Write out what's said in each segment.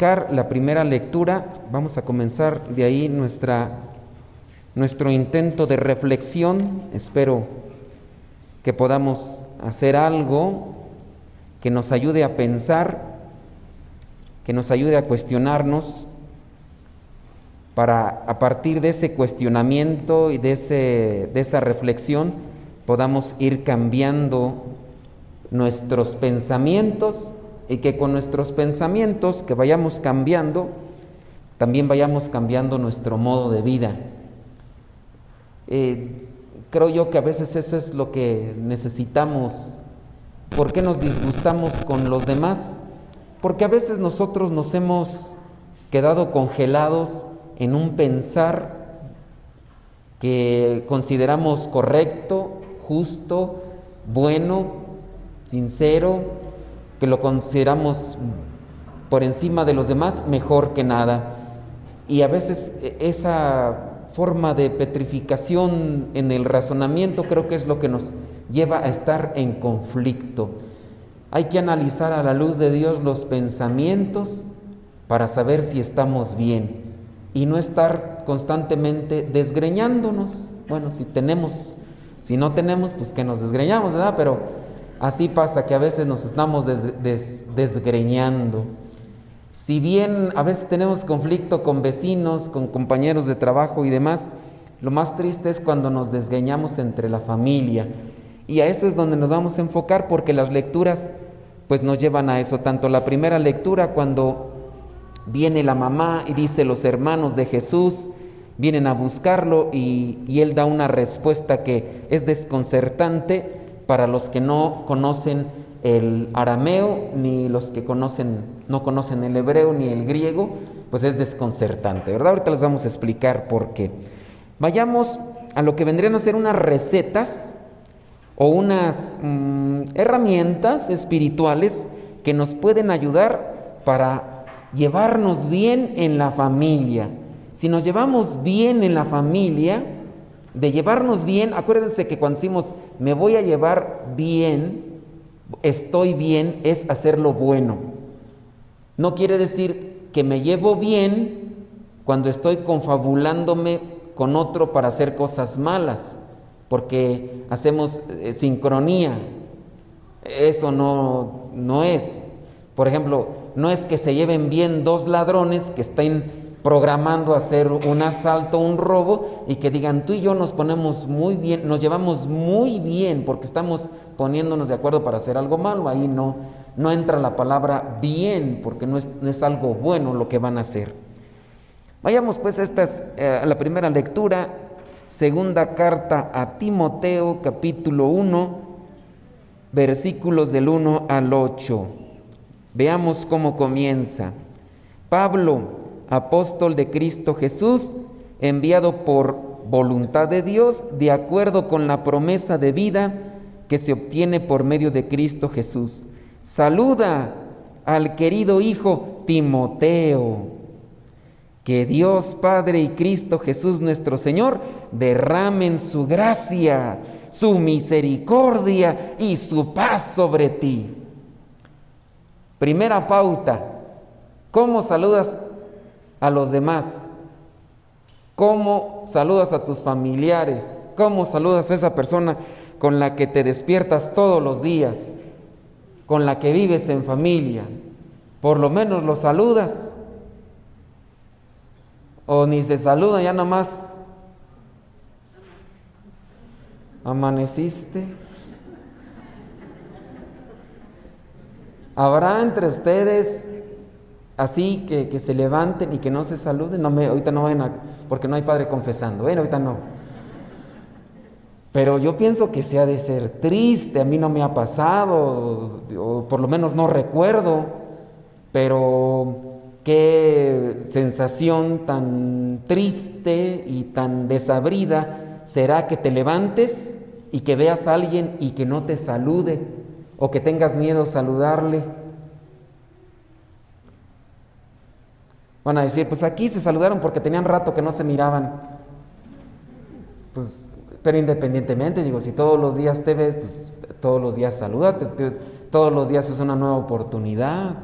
la primera lectura, vamos a comenzar de ahí nuestra, nuestro intento de reflexión. Espero que podamos hacer algo que nos ayude a pensar, que nos ayude a cuestionarnos, para a partir de ese cuestionamiento y de, ese, de esa reflexión podamos ir cambiando nuestros pensamientos y que con nuestros pensamientos que vayamos cambiando, también vayamos cambiando nuestro modo de vida. Eh, creo yo que a veces eso es lo que necesitamos. ¿Por qué nos disgustamos con los demás? Porque a veces nosotros nos hemos quedado congelados en un pensar que consideramos correcto, justo, bueno, sincero, que lo consideramos por encima de los demás mejor que nada. Y a veces e, esa forma de petrificación en el razonamiento creo que es lo que nos lleva a estar en conflicto. Hay que analizar a la luz de Dios los pensamientos para saber si estamos bien y no estar constantemente desgreñándonos. Bueno, si tenemos, si no tenemos, pues que nos desgreñamos, ¿verdad? Pero así pasa que a veces nos estamos desgreñando. Si bien a veces tenemos conflicto con vecinos, con compañeros de trabajo y demás, lo más triste es cuando nos desgreñamos entre la familia. Y a eso es donde nos vamos a enfocar porque las lecturas pues nos llevan a eso. Tanto la primera lectura cuando Viene la mamá y dice los hermanos de Jesús vienen a buscarlo y, él da una respuesta que es desconcertante para los que no conocen el arameo ni los que conocen no conocen el hebreo ni el griego, pues es desconcertante, ¿verdad? Ahorita les vamos a explicar por qué. Vayamos a lo que vendrían a ser unas recetas o unas mm, herramientas espirituales que nos pueden ayudar para llevarnos bien en la familia. Si nos llevamos bien en la familia, de llevarnos bien, acuérdense que cuando decimos me voy a llevar bien, estoy bien, es hacer lo bueno. No quiere decir que me llevo bien cuando estoy confabulándome con otro para hacer cosas malas, porque hacemos eh, sincronía. Eso no, no es. Por ejemplo, no es que se lleven bien dos ladrones que estén programando hacer un asalto, un robo y que digan tú y yo nos ponemos muy bien, nos llevamos muy bien porque estamos poniéndonos de acuerdo para hacer algo malo, ahí no, no entra la palabra bien porque no es, no es algo bueno lo que van a hacer. Vayamos pues a, estas, eh, a la primera lectura, segunda carta a Timoteo capítulo 1, versículos del 1 al 8. Veamos cómo comienza. Pablo, apóstol de Cristo Jesús, enviado por voluntad de Dios, de acuerdo con la promesa de vida que se obtiene por medio de Cristo Jesús. Saluda al querido Hijo Timoteo. Que Dios Padre y Cristo Jesús nuestro Señor derramen su gracia, su misericordia y su paz sobre ti. Primera pauta, ¿cómo saludas a los demás? ¿Cómo saludas a tus familiares? ¿Cómo saludas a esa persona con la que te despiertas todos los días? Con la que vives en familia. Por lo menos lo saludas. O ni se saluda, ya nomás amaneciste. ¿Habrá entre ustedes así que, se levanten y que no se saluden? No me, ahorita no vayan a, porque no hay padre confesando, bueno, ahorita no. Pero yo pienso que se ha de ser triste, a mí no me ha pasado, o por lo menos no recuerdo, pero qué sensación tan triste y tan desabrida será que te levantes y que veas a alguien y que no te salude o que tengas miedo a saludarle. Van a decir, pues aquí se saludaron porque tenían rato que no se miraban. Pues, pero independientemente, digo, si todos los días te ves, pues todos los días salúdate, todos los días es una nueva oportunidad.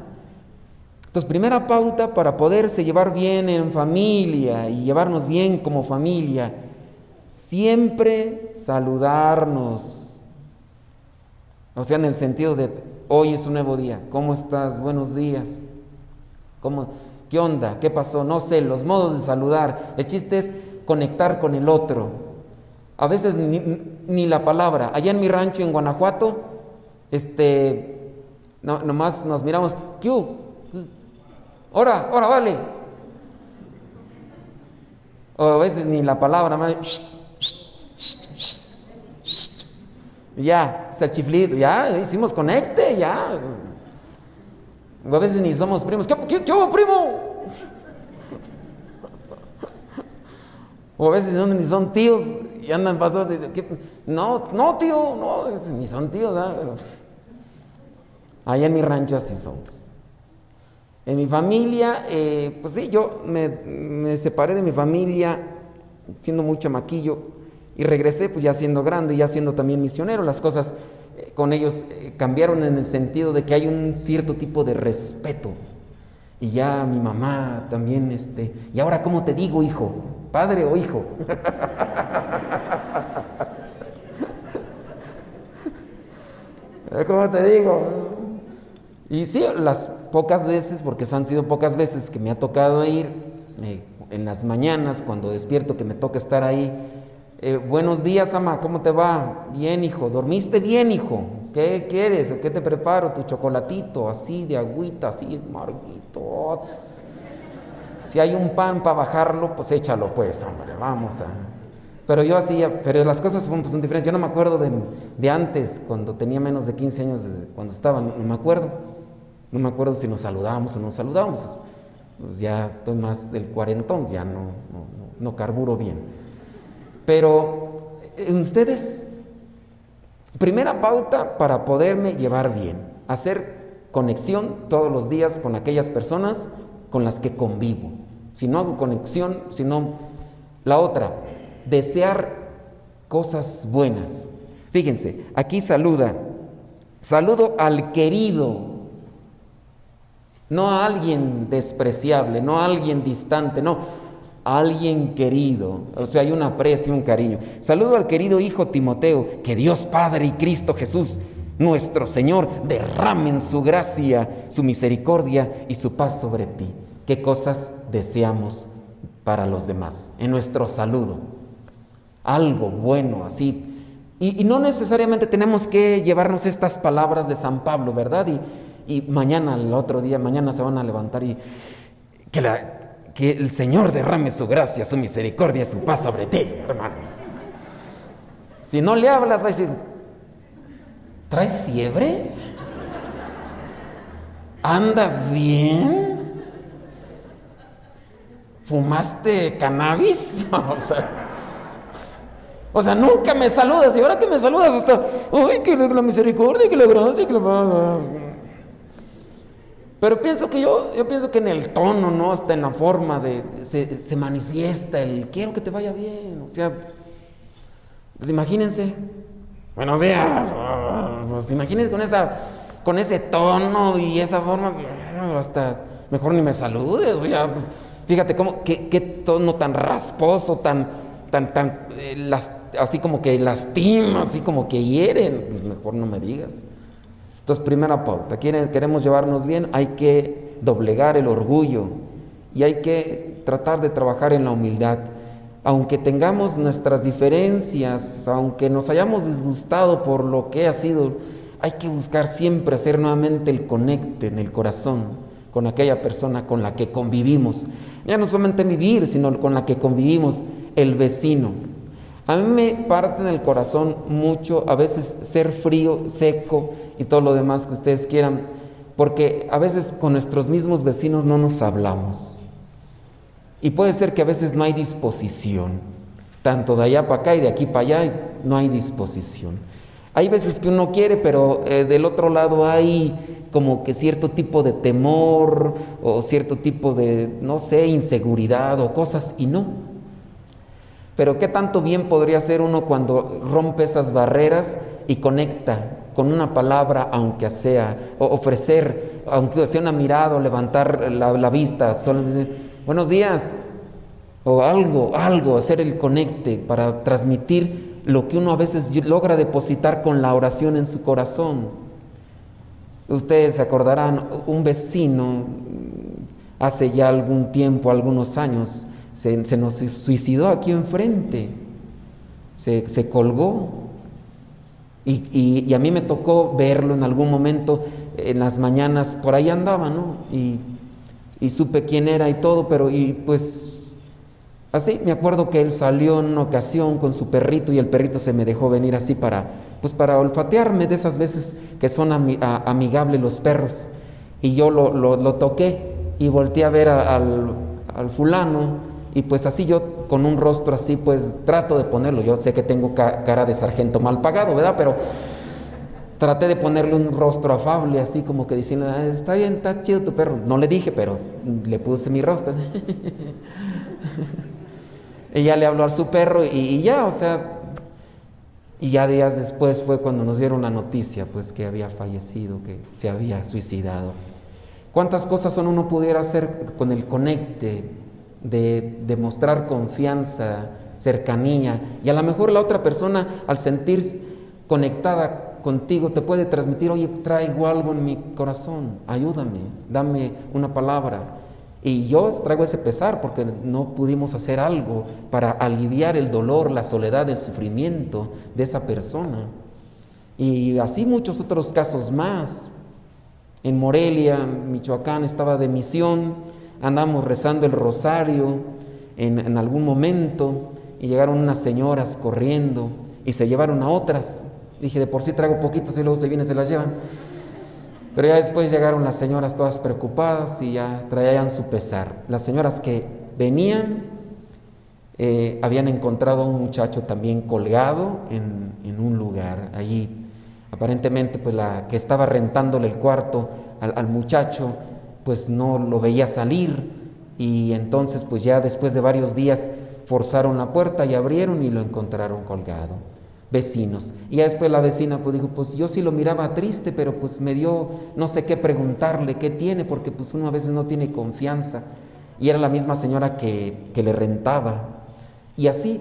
Entonces, primera pauta para poderse llevar bien en familia y llevarnos bien como familia, siempre saludarnos. O sea, en el sentido de hoy es un nuevo día. ¿Cómo estás? Buenos días. ¿Cómo, ¿Qué onda? ¿Qué pasó? No sé, los modos de saludar. El chiste es conectar con el otro. A veces ni, la palabra. Allá en mi rancho en Guanajuato, este, no, nomás nos miramos, ¿qué? Ahora, ahora, vale. O a veces ni la palabra, más. Ya, está el chiflito, ya, hicimos conecte, ya. A veces ni somos primos. ¿Qué, qué, primo? O a veces ni son tíos y andan para todos. No, no, tío, no, ni son tíos. ¿verdad? Allá en mi rancho así somos. En mi familia, eh, pues sí, yo me, separé de mi familia siendo muy chamaquillo y regresé pues ya siendo grande, ya siendo también misionero. Las cosas eh, con ellos eh, cambiaron en el sentido de que hay un cierto tipo de respeto. Y ya mi mamá también, este, y ahora cómo te digo, hijo, padre o hijo. ¿Cómo te digo? Y sí, las pocas veces, porque han sido pocas veces que me ha tocado ir, eh, en las mañanas, cuando despierto, que me toca estar ahí. Eh, buenos días, ama, ¿cómo te va? Bien, hijo. ¿Dormiste bien, hijo? ¿Qué quieres? ¿Qué te preparo? Tu chocolatito, así de agüita, así, marguito. Si hay un pan para bajarlo, pues échalo, pues, hombre, vamos a. Pero yo hacía, pero las cosas son, pues, son diferentes. Yo no me acuerdo de, de, antes, cuando tenía menos de 15 años, cuando estaba, no me acuerdo. No me acuerdo si nos saludábamos o no nos saludábamos. Pues ya estoy más del cuarentón, ya no, no, carburo bien. Pero eh, ustedes, primera pauta para poderme llevar bien, hacer conexión todos los días con aquellas personas con las que convivo. Si no hago conexión, si no... La otra, desear cosas buenas. Fíjense, aquí saluda, saludo al querido no a alguien despreciable, no a alguien distante, no, alguien querido. O sea, hay un aprecio, un cariño. Saludo al querido hijo Timoteo, que Dios Padre y Cristo Jesús, nuestro Señor, derramen su gracia, su misericordia y su paz sobre ti. ¿Qué cosas deseamos para los demás? En nuestro saludo. Algo bueno así. Y, no necesariamente tenemos que llevarnos estas palabras de San Pablo, ¿verdad? Y, y mañana, el otro día, mañana se van a levantar y que, la, que el Señor derrame su gracia, su misericordia, su paz sobre ti, hermano. Si no le hablas, va a decir, ¿traes fiebre? ¿Andas bien? ¿Fumaste cannabis? o sea, o sea, nunca me saludas y ahora que me saludas hasta, ay, que la misericordia, que la gracia, que la... Pero pienso que yo, yo pienso que en el tono, ¿no? Hasta en la forma de, se, manifiesta el quiero que te vaya bien. O sea, pues imagínense, buenos días, pues imagínense con esa, con ese tono y esa forma, hasta mejor ni me saludes, pues, fíjate cómo, qué, qué, tono tan rasposo, tan, tan, tan, eh, así como que lastima, así como que hieren, pues mejor no me digas. Entonces, primera pauta, queremos llevarnos bien, hay que doblegar el orgullo y hay que tratar de trabajar en la humildad. Aunque tengamos nuestras diferencias, aunque nos hayamos disgustado por lo que ha sido, hay que buscar siempre hacer nuevamente el conecte en el corazón con aquella persona con la que convivimos. Ya no solamente vivir, sino con la que convivimos, el vecino. A mí me parte en el corazón mucho a veces ser frío, seco y todo lo demás que ustedes quieran, porque a veces con nuestros mismos vecinos no nos hablamos. Y puede ser que a veces no hay disposición, tanto de allá para acá y de aquí para allá, no hay disposición. Hay veces que uno quiere, pero eh, del otro lado hay como que cierto tipo de temor o cierto tipo de, no sé, inseguridad o cosas, y no. Pero qué tanto bien podría hacer uno cuando rompe esas barreras y conecta con una palabra, aunque sea, o ofrecer aunque sea una mirada o levantar la, vista, solo decir, buenos días, o algo, algo, hacer el conecte para transmitir lo que uno a veces logra depositar con la oración en su corazón. Ustedes se acordarán, un vecino hace ya algún tiempo, algunos años, se, nos suicidó aquí enfrente, se, se colgó. Y, y, a mí me tocó verlo en algún momento, en las mañanas, por ahí andaba, ¿no? Y, y supe quién era y todo, pero y pues así, me acuerdo que él salió en una ocasión con su perrito y el perrito se me dejó venir así para, pues para olfatearme de esas veces que son amigables los perros. Y yo lo, lo, toqué y volteé a ver al, al fulano y pues así yo con un rostro así, pues trato de ponerlo. Yo sé que tengo cara de sargento mal pagado, ¿verdad? Pero traté de ponerle un rostro afable, así como que diciendo, ah, está bien, está chido tu perro. No le dije, pero le puse mi rostro. y ya le habló a su perro y, y, ya, o sea, y ya días después fue cuando nos dieron la noticia, pues que había fallecido, que se había suicidado. ¿Cuántas cosas uno pudiera hacer con el conecte? De demostrar confianza, cercanía, y a lo mejor la otra persona al sentirse conectada contigo te puede transmitir, oye, traigo algo en mi corazón, ayúdame, dame una palabra. Y yo traigo ese pesar porque no pudimos hacer algo para aliviar el dolor, la soledad, el sufrimiento de esa persona. Y así muchos otros casos más. En Morelia, Michoacán, estaba de misión andamos rezando el rosario en, algún momento y llegaron unas señoras corriendo y se llevaron a otras. Dije, de por sí traigo poquitas y luego se vienen se las llevan. Pero ya después llegaron las señoras todas preocupadas y ya traían su pesar. Las señoras que venían eh, habían encontrado a un muchacho también colgado en, un lugar allí. Aparentemente, pues la que estaba rentándole el cuarto al muchacho pues no lo veía salir y entonces pues ya después de varios días forzaron la puerta y abrieron y lo encontraron colgado. Vecinos. Y ya después la vecina pues dijo, pues yo sí lo miraba triste, pero pues me dio no sé qué preguntarle, qué tiene, porque pues uno a veces no tiene confianza. Y era la misma señora que, que le rentaba. Y así,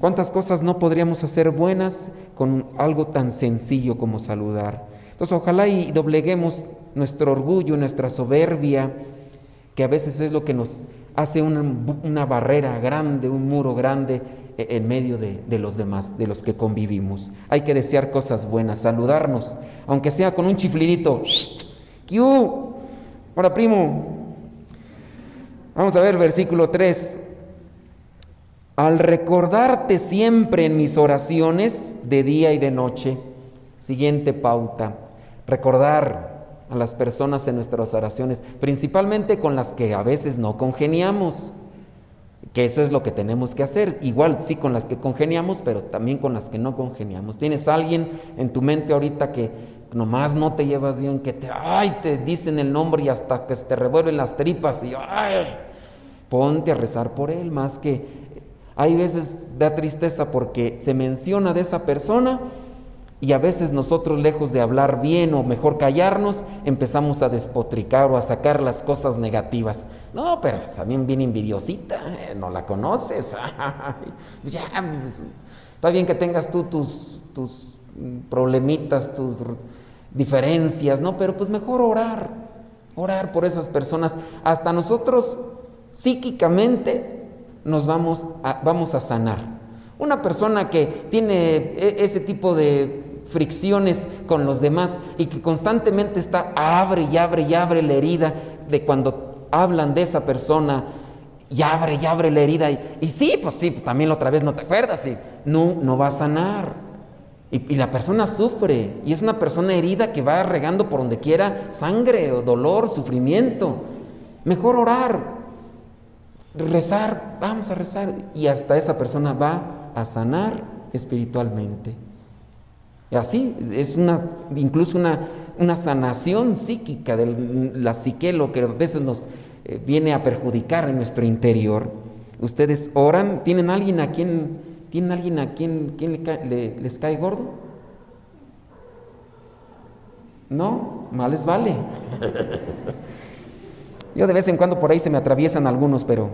¿cuántas cosas no podríamos hacer buenas con algo tan sencillo como saludar? Entonces ojalá y dobleguemos nuestro orgullo, nuestra soberbia, que a veces es lo que nos hace una, barrera grande, un muro grande e, en medio de, los demás, de los que convivimos. Hay que desear cosas buenas, saludarnos, aunque sea con un chiflidito. ¡Q! Ahora, primo, vamos a ver versículo 3. Al recordarte siempre en mis oraciones de día y de noche, siguiente pauta, recordar a las personas en nuestras oraciones, principalmente con las que a veces no congeniamos, que eso es lo que tenemos que hacer, igual sí con las que congeniamos, pero también con las que no congeniamos. Tienes alguien en tu mente ahorita que nomás no te llevas bien, que te, ay, te dicen el nombre y hasta que se te revuelven las tripas y, ay, ponte a rezar por él, más que hay veces da tristeza porque se menciona de esa persona y a veces nosotros, lejos de hablar bien o mejor callarnos, empezamos a despotricar o a sacar las cosas negativas. No, pero también bien envidiosita, eh, no la conoces. ya, pues, está bien que tengas tú tus, tus problemitas, tus diferencias, ¿no? Pero pues mejor orar, orar por esas personas. Hasta nosotros psíquicamente nos vamos a, vamos a sanar. Una persona que tiene e, ese tipo de fricciones con los demás y que constantemente está abre y abre y abre la herida de cuando hablan de esa persona y abre y abre la herida y, sí, pues sí, también la otra vez no te acuerdas y no, no va a sanar. Y, y, la persona sufre y es una persona herida que va regando por donde quiera sangre o dolor, sufrimiento. Mejor orar, rezar, vamos a rezar y hasta esa persona va a sanar espiritualmente. Y así es una, incluso una, una sanación psíquica de la psique, lo que a veces nos eh, viene a perjudicar en nuestro interior. Ustedes oran, ¿tienen alguien a quien, ¿tienen alguien a quien, quien le les cae gordo? ¿No? más les vale. Yo de vez en cuando por ahí se me atraviesan algunos, pero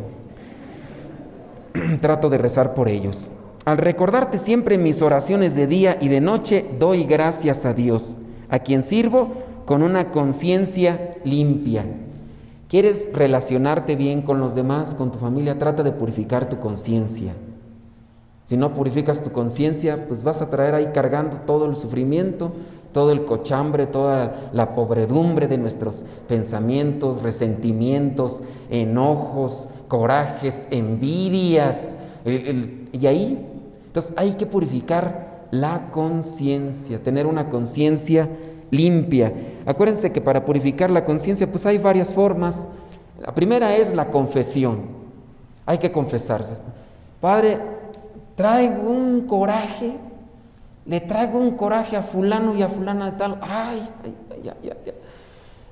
trato de rezar por ellos. Al recordarte siempre mis oraciones de día y de noche, doy gracias a Dios, a quien sirvo con una conciencia limpia. ¿Quieres relacionarte bien con los demás, con tu familia? Trata de purificar tu conciencia. Si no purificas tu conciencia, pues vas a traer ahí cargando todo el sufrimiento, todo el cochambre, toda la pobredumbre de nuestros pensamientos, resentimientos, enojos, corajes, envidias. y ahí, entonces hay que purificar la conciencia, tener una conciencia limpia. Acuérdense que para purificar la conciencia, pues hay varias formas. La primera es la confesión. Hay que confesarse. Padre, traigo un coraje, le traigo un coraje a fulano y a fulana de tal, ay, ay, ya, ya, ya.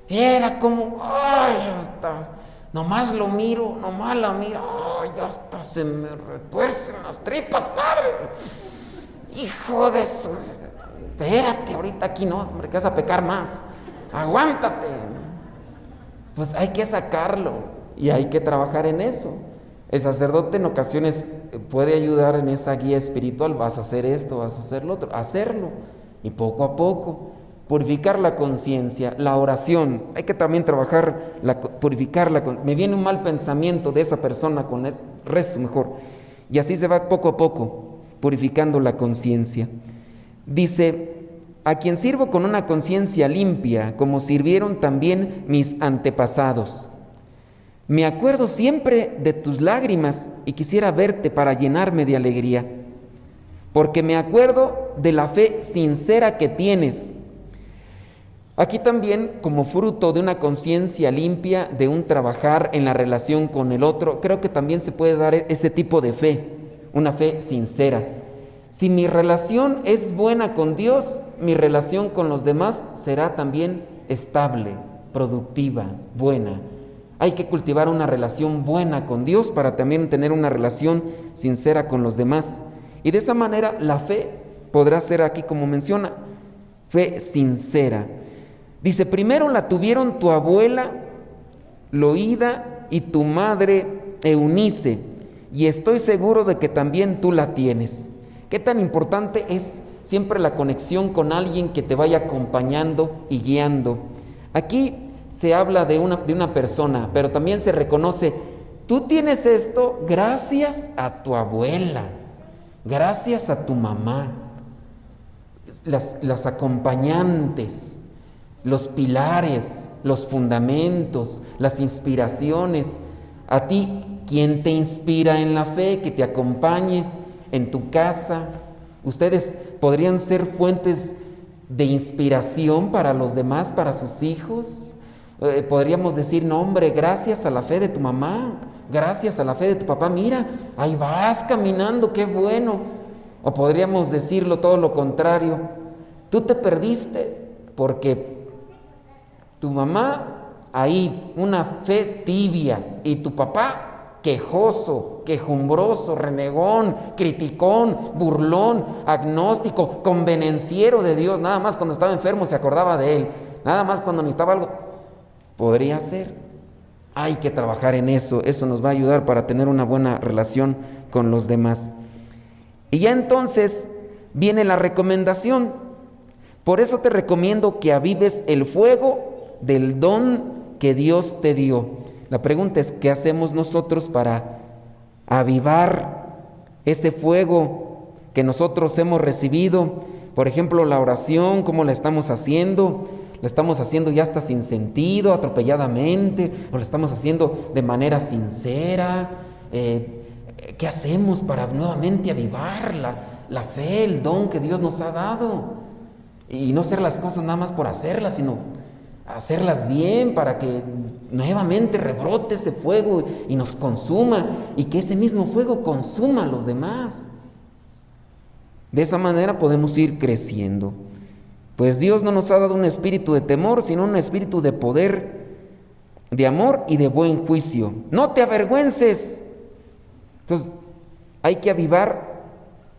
Era como, ay, hasta, nomás lo miro, nomás la miro, ay, hasta se me retuercen las tripas, padre. Hijo de eso. Espérate, ahorita aquí no, hombre, que vas a pecar más. Aguántate. Pues hay que sacarlo y hay que trabajar en eso. El sacerdote en ocasiones puede ayudar en esa guía espiritual, vas a hacer esto, vas a hacer lo otro, hacerlo. Y poco a poco, purificar la conciencia, la oración. Hay que también trabajar, la, purificarla. Me viene un mal pensamiento de esa persona con eso, rezo mejor. Y así se va poco a poco, purificando la conciencia. Dice, a quien sirvo con una conciencia limpia, como sirvieron también mis antepasados. Me acuerdo siempre de tus lágrimas y quisiera verte para llenarme de alegría, porque me acuerdo de la fe sincera que tienes. Aquí también, como fruto de una conciencia limpia, de un trabajar en la relación con el otro, creo que también se puede dar ese tipo de fe, una fe sincera. Si mi relación es buena con Dios, mi relación con los demás será también estable, productiva, buena. Hay que cultivar una relación buena con Dios para también tener una relación sincera con los demás. Y de esa manera la fe podrá ser aquí como menciona, fe sincera. Dice, primero la tuvieron tu abuela Loída y tu madre Eunice, y estoy seguro de que también tú la tienes. ¿Qué tan importante es siempre la conexión con alguien que te vaya acompañando y guiando? Aquí se habla de una, de una persona, pero también se reconoce, tú tienes esto gracias a tu abuela, gracias a tu mamá, las, las acompañantes, los pilares, los fundamentos, las inspiraciones. A ti, quien te inspira en la fe, que te acompañe en tu casa. Ustedes podrían ser fuentes de inspiración para los demás, para sus hijos. Eh, podríamos decir, no hombre, gracias a la fe de tu mamá, gracias a la fe de tu papá, mira, ahí vas caminando, qué bueno. O podríamos decirlo todo lo contrario, tú te perdiste porque tu mamá ahí, una fe tibia, y tu papá quejoso, quejumbroso, renegón, criticón, burlón, agnóstico, convenenciero de Dios, nada más cuando estaba enfermo se acordaba de él, nada más cuando necesitaba algo, Podría ser. Hay que trabajar en eso. Eso nos va a ayudar para tener una buena relación con los demás. Y ya entonces viene la recomendación. Por eso te recomiendo que avives el fuego del don que Dios te dio. La pregunta es, ¿qué hacemos nosotros para avivar ese fuego que nosotros hemos recibido? Por ejemplo, la oración, ¿cómo la estamos haciendo? lo estamos haciendo ya hasta sin sentido, atropelladamente, o lo estamos haciendo de manera sincera. Eh, ¿Qué hacemos para nuevamente avivar la, la fe, el don que Dios nos ha dado? Y no hacer las cosas nada más por hacerlas, sino hacerlas bien para que nuevamente rebrote ese fuego y nos consuma y que ese mismo fuego consuma a los demás. De esa manera podemos ir creciendo. Pues Dios no nos ha dado un espíritu de temor, sino un espíritu de poder, de amor y de buen juicio. No te avergüences. Entonces, hay que avivar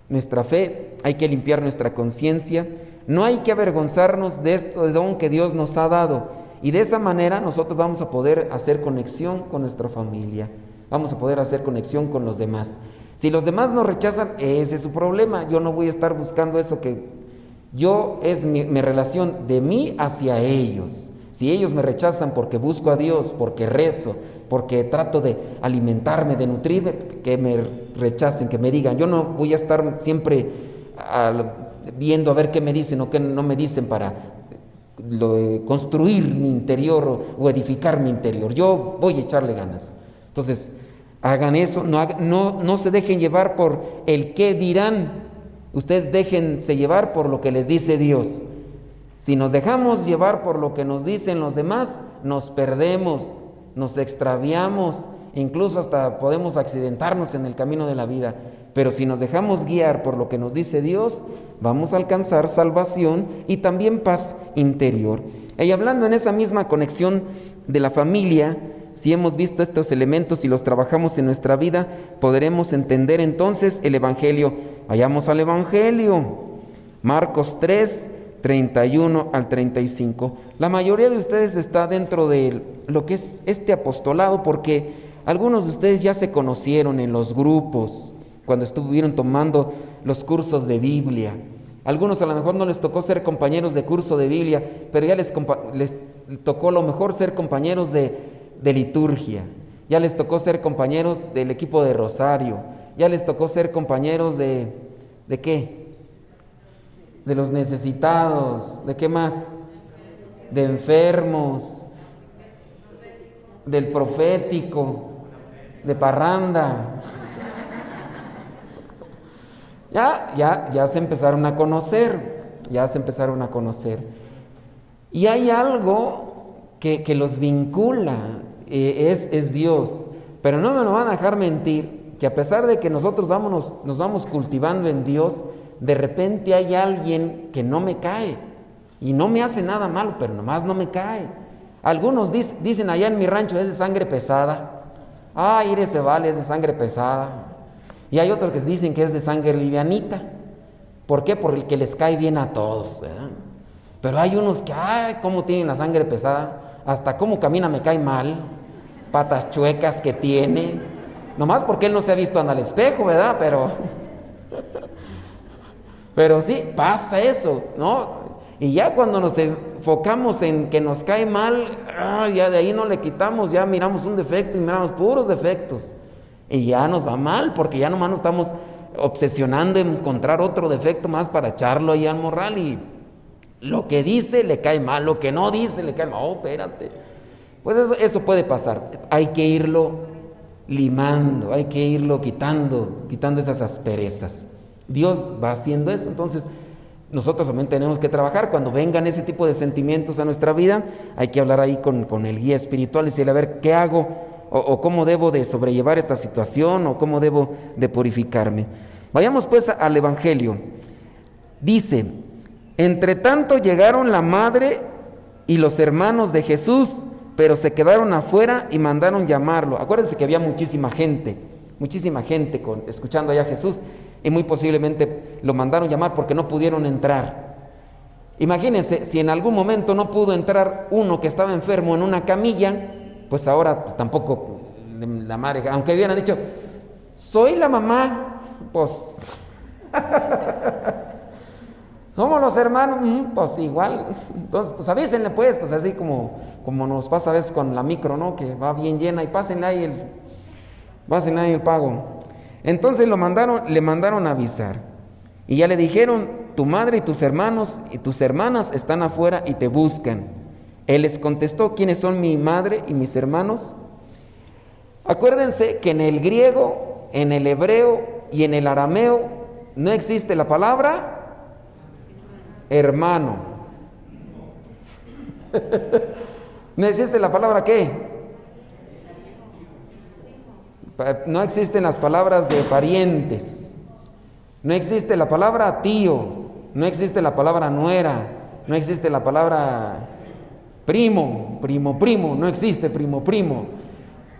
nuestra fe, hay que limpiar nuestra conciencia, No hay que avergonzarnos de este don que Dios nos ha dado. Y de esa manera nosotros vamos a poder hacer conexión con nuestra familia. Vamos a poder hacer conexión con los demás. Si los demás nos rechazan, ese es su problema. Yo no voy a estar buscando eso que yo es mi, mi relación de mí hacia ellos. Si ellos me rechazan porque busco a Dios, porque rezo, porque trato de alimentarme, de nutrirme, que me rechacen, que me digan. Yo no voy a estar siempre viendo a ver qué me dicen o qué no me dicen para construir mi interior o, edificar mi interior. Yo voy a echarle ganas. Entonces, hagan eso, no, no, no se dejen llevar por el qué dirán. Ustedes déjense llevar por lo que les dice Dios. Si nos dejamos llevar por lo que nos dicen los demás, nos perdemos, nos extraviamos, incluso hasta podemos accidentarnos en el camino de la vida. Pero si nos dejamos guiar por lo que nos dice Dios, vamos a alcanzar salvación y también paz interior. Y hablando en esa misma conexión de la familia, si hemos visto estos elementos y los trabajamos en nuestra vida, podremos entender entonces el Evangelio. Vayamos al Evangelio. Marcos 3, 31 al 35. La mayoría de ustedes está dentro de lo que es este apostolado porque algunos de ustedes ya se conocieron en los grupos cuando estuvieron tomando los cursos de Biblia. Algunos a lo mejor no les tocó ser compañeros de curso de Biblia, pero ya les, les tocó a lo mejor ser compañeros de, de liturgia, ya les tocó ser compañeros del equipo de Rosario, ya les tocó ser compañeros de... ¿De qué? de los necesitados, ¿de qué más? De enfermos, del profético, de parranda. Ya, ya, ya se empezaron a conocer, ya se empezaron a conocer. Y hay algo que, los vincula, eh, es, es Dios. Pero no me lo van a dejar mentir, que a pesar de que nosotros nos vamos cultivando en Dios, de repente hay alguien que no me cae y no me hace nada malo, pero nomás no me cae. Algunos dicen allá en mi rancho es de sangre pesada. Ay, ese vale es de sangre pesada. Y hay otros que dicen que es de sangre livianita. ¿Por qué? Porque les cae bien a todos. Pero hay unos que, ay, cómo tienen la sangre pesada. Hasta cómo camina me cae mal. Patas chuecas que tiene. Nomás porque él no se ha visto al espejo, ¿verdad? Pero pero sí, pasa eso, ¿no? Y ya cuando nos enfocamos en que nos cae mal, ah, ya de ahí no le quitamos, ya miramos un defecto y miramos puros defectos. Y ya nos va mal, porque ya nomás nos estamos obsesionando en encontrar otro defecto más para echarlo ahí al morral y lo que dice le cae mal, lo que no dice le cae mal. Oh, espérate. Pues eso, eso puede pasar. Hay que irlo limando, hay que irlo quitando, quitando esas asperezas. Dios va haciendo eso. Entonces, nosotros también tenemos que trabajar. Cuando vengan ese tipo de sentimientos a nuestra vida, hay que hablar ahí con, el guía espiritual y decirle, a ver, ¿qué hago? O, cómo debo de sobrellevar esta situación, o cómo debo de purificarme. Vayamos pues al Evangelio. Dice, entre tanto llegaron la madre y los hermanos de Jesús, pero se quedaron afuera y mandaron llamarlo. Acuérdense que había muchísima gente, muchísima gente con, escuchando allá a Jesús y muy posiblemente lo mandaron llamar porque no pudieron entrar. Imagínense, si en algún momento no pudo entrar uno que estaba enfermo en una camilla, pues ahora pues, tampoco la madre, aunque hubieran dicho, soy la mamá, pues... Somos los hermanos, mm, pues igual. Entonces, pues avísenle pues, pues así como, como nos pasa a veces con la micro, ¿no? Que va bien llena y pásenle ahí el, pásenle ahí el pago. Entonces lo mandaron, le mandaron a avisar. Y ya le dijeron, tu madre y tus hermanos y tus hermanas están afuera y te buscan. Él les contestó, ¿quiénes son mi madre y mis hermanos? Acuérdense que en el griego, en el hebreo y en el arameo no existe la palabra hermano. ¿No existe la palabra qué? No existen las palabras de parientes. No existe la palabra tío. No existe la palabra nuera. No existe la palabra primo, primo, primo. No existe primo, primo.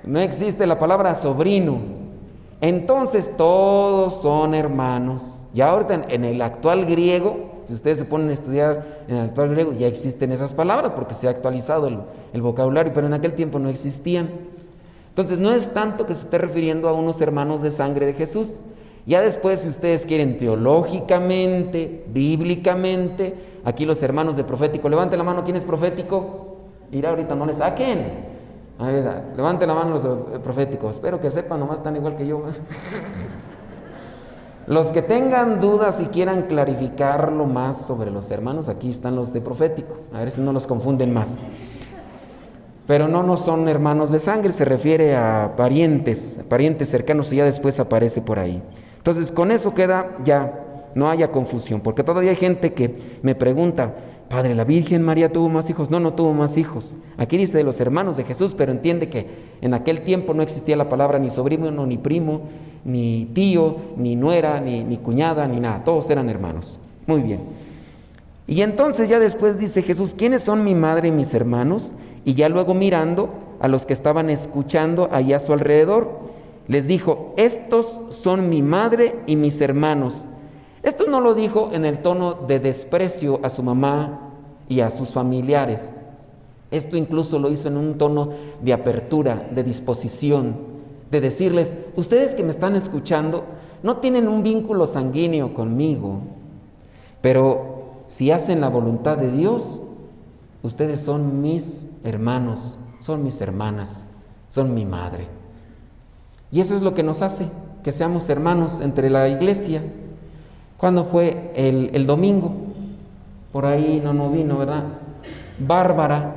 No existe la palabra sobrino. Entonces todos son hermanos. Y ahorita en el actual griego, si ustedes se ponen a estudiar en el actual griego, ya existen esas palabras porque se ha actualizado el, el vocabulario, pero en aquel tiempo no existían. Entonces no es tanto que se esté refiriendo a unos hermanos de sangre de Jesús. Ya después, si ustedes quieren teológicamente, bíblicamente, aquí los hermanos de profético, levante la mano, ¿quién es profético? Ir ahorita no le saquen. A ver, levante la mano los proféticos. Espero que sepan, nomás están igual que yo. los que tengan dudas y quieran clarificarlo más sobre los hermanos, aquí están los de profético. A ver si no los confunden más. Pero no, no son hermanos de sangre, se refiere a parientes, parientes cercanos y ya después aparece por ahí. Entonces, con eso queda ya, no haya confusión, porque todavía hay gente que me pregunta, Padre, ¿la Virgen María tuvo más hijos? No, no tuvo más hijos. Aquí dice de los hermanos de Jesús, pero entiende que en aquel tiempo no existía la palabra ni sobrino, ni primo, ni tío, ni nuera, ni, ni cuñada, ni nada. Todos eran hermanos. Muy bien. Y entonces ya después dice Jesús, ¿quiénes son mi madre y mis hermanos? Y ya luego mirando a los que estaban escuchando allá a su alrededor, les dijo, estos son mi madre y mis hermanos. Esto no lo dijo en el tono de desprecio a su mamá y a sus familiares. Esto incluso lo hizo en un tono de apertura, de disposición, de decirles, ustedes que me están escuchando no tienen un vínculo sanguíneo conmigo, pero si hacen la voluntad de Dios, ustedes son mis hermanos, son mis hermanas, son mi madre. Y eso es lo que nos hace que seamos hermanos entre la iglesia. ¿Cuándo fue el, domingo? Por ahí no, no vino, ¿verdad? Bárbara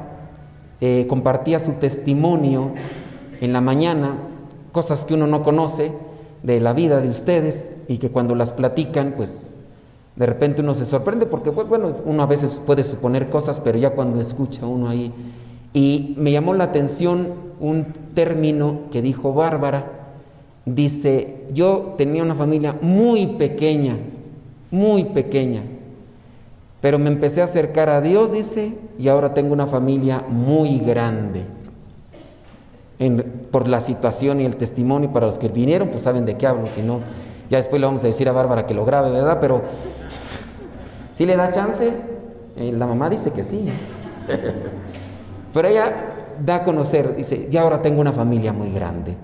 eh, compartía su testimonio en la mañana, cosas que uno no conoce de la vida de ustedes y que cuando las platican, pues de repente uno se sorprende porque, pues bueno, uno a veces puede suponer cosas, pero ya cuando escucha uno ahí. Y me llamó la atención un término que dijo Bárbara. Dice, yo tenía una familia muy pequeña, muy pequeña. Pero me empecé a acercar a Dios, dice, y ahora tengo una familia muy grande. por la situación y el testimonio, para los que vinieron, pues saben de qué hablo, si no, ya después le vamos a decir a Bárbara que lo grabe, ¿verdad? Pero si le da chance, eh, la mamá dice que sí. Pero ella da a conocer, dice, ya ahora tengo una familia muy grande.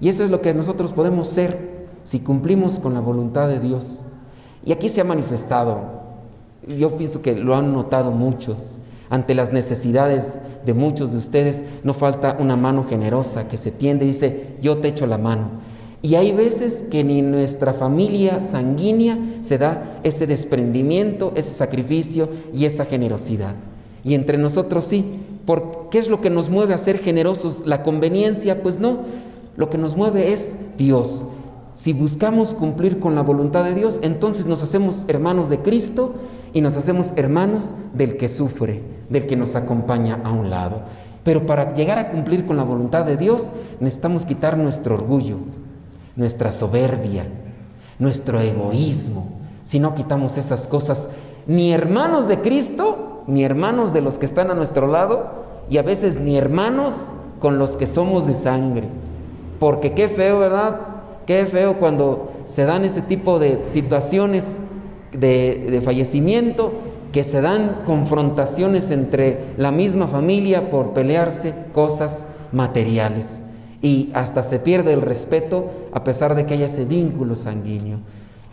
Y eso es lo que nosotros podemos ser si cumplimos con la voluntad de Dios. Y aquí se ha manifestado, yo pienso que lo han notado muchos, ante las necesidades de muchos de ustedes, no falta una mano generosa que se tiende y dice, yo te echo la mano. Y hay veces que ni nuestra familia sanguínea se da ese desprendimiento, ese sacrificio y esa generosidad. Y entre nosotros sí. ¿Por qué es lo que nos mueve a ser generosos? ¿La conveniencia? Pues no. Lo que nos mueve es Dios. Si buscamos cumplir con la voluntad de Dios, entonces nos hacemos hermanos de Cristo y nos hacemos hermanos del que sufre, del que nos acompaña a un lado. Pero para llegar a cumplir con la voluntad de Dios necesitamos quitar nuestro orgullo, nuestra soberbia, nuestro egoísmo. Si no quitamos esas cosas, ni hermanos de Cristo, ni hermanos de los que están a nuestro lado, y a veces ni hermanos con los que somos de sangre. Porque qué feo, ¿verdad? Qué feo cuando se dan ese tipo de situaciones de, fallecimiento, que se dan confrontaciones entre la misma familia por pelearse cosas materiales. Y hasta se pierde el respeto a pesar de que haya ese vínculo sanguíneo.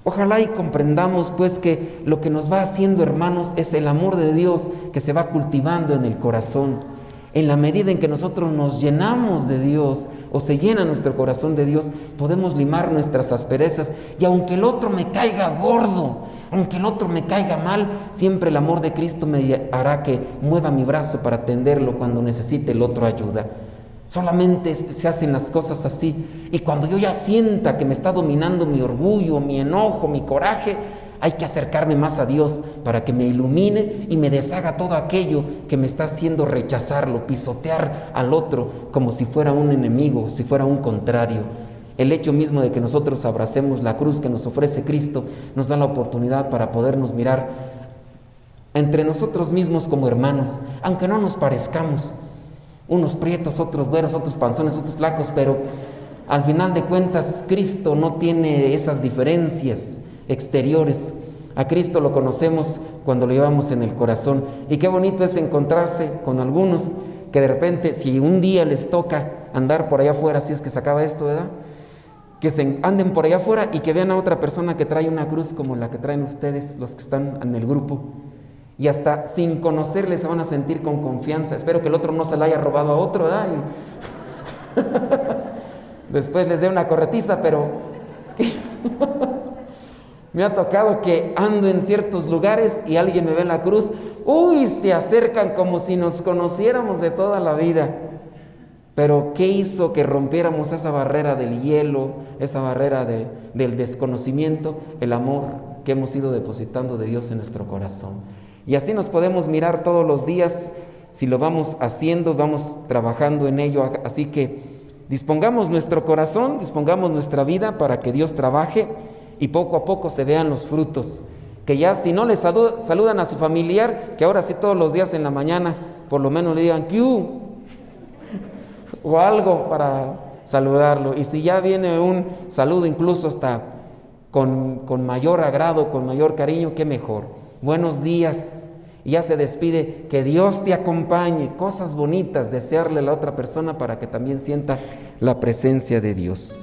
Ojalá y comprendamos pues que lo que nos va haciendo hermanos es el amor de Dios que se va cultivando en el corazón en la medida en que nosotros nos llenamos de Dios o se llena nuestro corazón de Dios, podemos limar nuestras asperezas y aunque el otro me caiga gordo, aunque el otro me caiga mal, siempre el amor de Cristo me hará que mueva mi brazo para atenderlo cuando necesite el otro ayuda. Solamente se hacen las cosas así. Y cuando yo ya sienta que me está dominando mi orgullo, mi enojo, mi coraje, hay que acercarme más a Dios para que me ilumine y me deshaga todo aquello que me está haciendo rechazarlo, pisotear al otro como si fuera un enemigo, si fuera un contrario. El hecho mismo de que nosotros abracemos la cruz que nos ofrece Cristo nos da la oportunidad para podernos mirar entre nosotros mismos como hermanos, aunque no nos parezcamos, unos prietos, otros güeros, otros panzones, otros flacos, pero Al final de cuentas, Cristo no tiene esas diferencias exteriores. A Cristo lo conocemos cuando lo llevamos en el corazón. Y qué bonito es encontrarse con algunos que de repente, si un día les toca andar por allá afuera, si es que se acaba esto, ¿verdad? Que se anden por allá afuera y que vean a otra persona que trae una cruz como la que traen ustedes, los que están en el grupo. Y hasta sin conocerle se van a sentir con confianza. Espero que el otro no se la haya robado a otro, ¿verdad? Después les dé una corretiza, pero me ha tocado que ando en ciertos lugares y alguien me ve la cruz. Uy, se acercan como si nos conociéramos de toda la vida. Pero ¿qué hizo que rompiéramos esa barrera del hielo, esa barrera del desconocimiento? El amor que hemos ido depositando de Dios en nuestro corazón. Y así nos podemos mirar todos los días, si lo vamos haciendo, vamos trabajando en ello. Así que dispongamos nuestro corazón, dispongamos nuestra vida para que Dios trabaje y poco a poco se vean los frutos. Que ya si no le saludan a su familiar, que ahora sí todos los días en la mañana, por lo menos le digan Q o algo para saludarlo. Y si ya viene un saludo incluso hasta con, con mayor agrado, con mayor cariño, qué mejor buenos días. Y ya se despide, que Dios te acompañe, cosas bonitas, desearle a la otra persona para que también sienta la presencia de Dios.